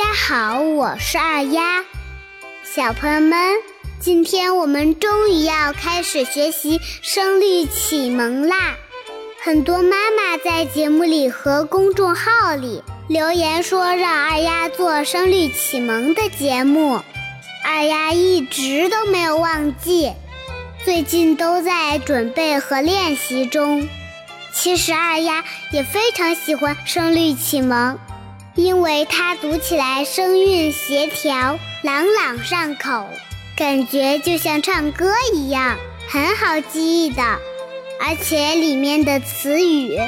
大家好，我是二丫。小朋友们，今天我们终于要开始学习《声律启蒙》啦！很多妈妈在节目里和公众号里留言说让二丫做《声律启蒙》的节目，二丫一直都没有忘记，最近都在准备和练习中。其实二丫也非常喜欢《声律启蒙》。因为它读起来声韵协调，朗朗上口，感觉就像唱歌一样，很好记忆的。而且里面的词语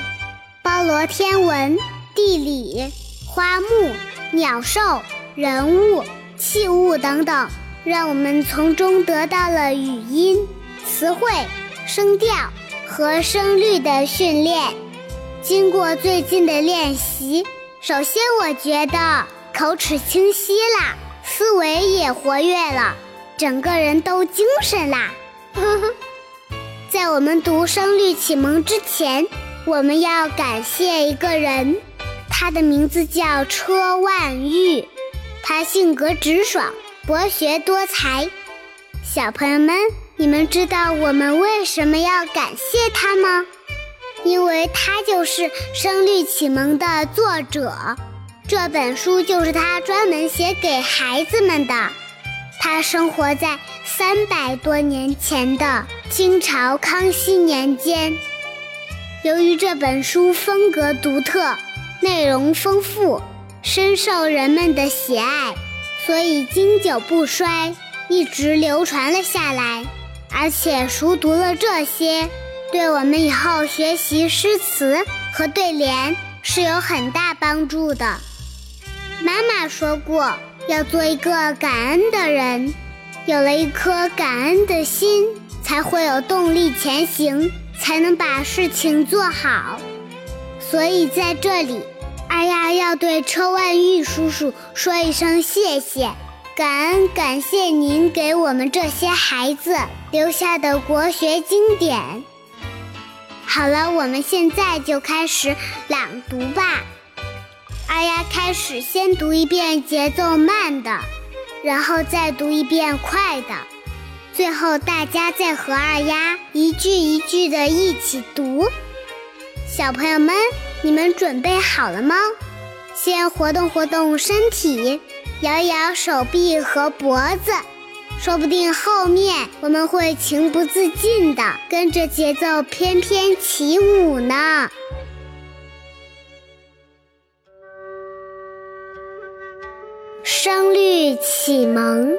包罗天文、地理、花木、鸟兽、人物、器物等等，让我们从中得到了语音、词汇、声调和声律的训练。经过最近的练习。首先，我觉得口齿清晰啦，思维也活跃了，整个人都精神啦。在我们读《声律启蒙》之前，我们要感谢一个人，他的名字叫车万玉，他性格直爽，博学多才。小朋友们，你们知道我们为什么要感谢他吗？因为他就是《声律启蒙》的作者，这本书就是他专门写给孩子们的。他生活在三百多年前的清朝康熙年间。由于这本书风格独特、内容丰富，深受人们的喜爱，所以经久不衰，一直流传了下来。而且熟读了这些。对我们以后学习诗词和对联是有很大帮助的。妈妈说过，要做一个感恩的人，有了一颗感恩的心，才会有动力前行，才能把事情做好。所以在这里，二丫要对车万玉叔叔说一声谢谢，感恩感谢您给我们这些孩子留下的国学经典。好了，我们现在就开始朗读吧。二丫开始先读一遍节奏慢的，然后再读一遍快的，最后大家再和二丫一句一句的一起读。小朋友们，你们准备好了吗？先活动活动身体，摇一摇手臂和脖子。说不定后面我们会情不自禁地跟着节奏翩翩起舞呢。声律启蒙，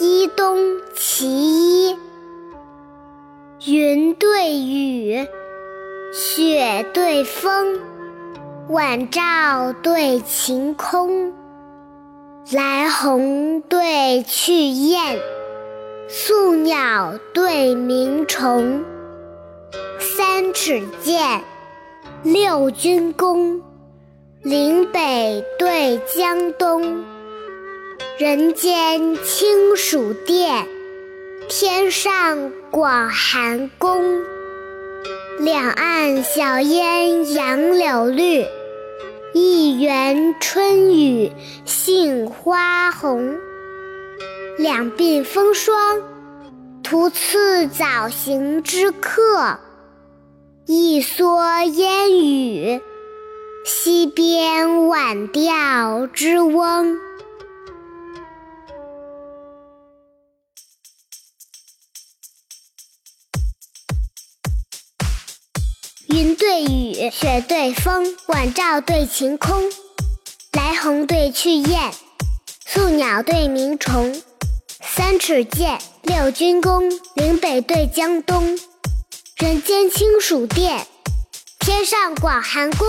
一东其一。云对雨，雪对风，晚照对晴空。来鸿对去雁，宿鸟对鸣虫。三尺剑，六钧弓，岭北对江东。人间清暑殿，天上广寒宫。两岸晓烟杨柳绿。一园春雨杏花红，两鬓风霜，徒次早行之客；一蓑烟雨，溪边晚钓之翁。云对雨，雪对风，晚照对晴空。来鸿对去雁，宿鸟对鸣虫。三尺剑，六钧弓，岭北对江东。人间清暑殿，天上广寒宫。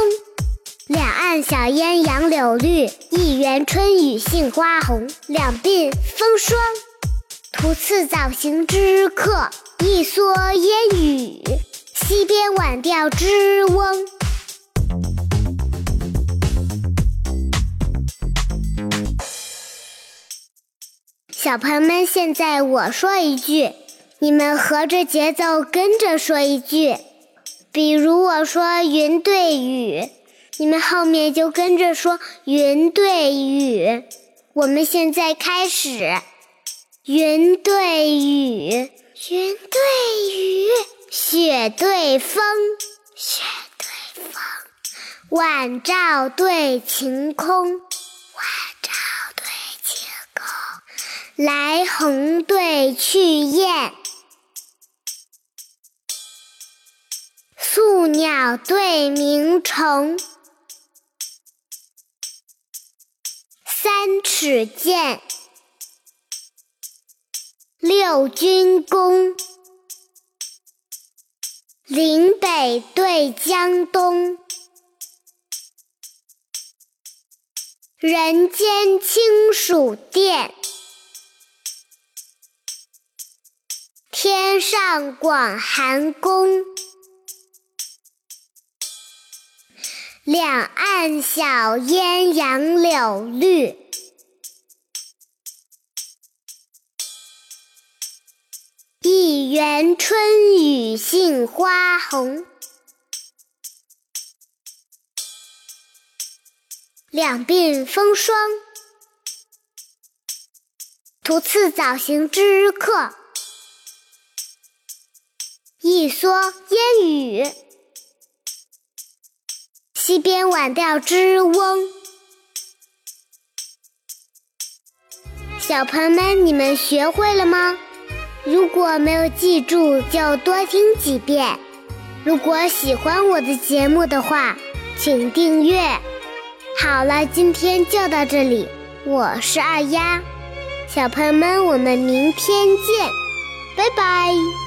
两岸晓烟杨柳绿，一园春雨杏花红。两鬓风霜，徒次早行之客；一蓑烟雨。溪边晚钓之翁。小朋友们，现在我说一句，你们合着节奏跟着说一句。比如我说“云对雨”，你们后面就跟着说云对雨。我们现在开始，云对雨，云对雨，雪对风，雪对风，晚照对晴空，晚照对晴空，来鸿对去雁，宿鸟对鸣虫。三尺剑，六军功，岭北对江东，人间清暑殿，天上广寒宫，两岸晓烟杨柳绿。园春雨杏花红，两鬓风霜。途次早行之客，一蓑烟雨。溪边晚钓之翁。小朋友们，你们学会了吗？如果没有记住，就多听几遍。如果喜欢我的节目的话，请订阅。好了，今天就到这里，我是二丫，小朋友们，我们明天见，拜拜。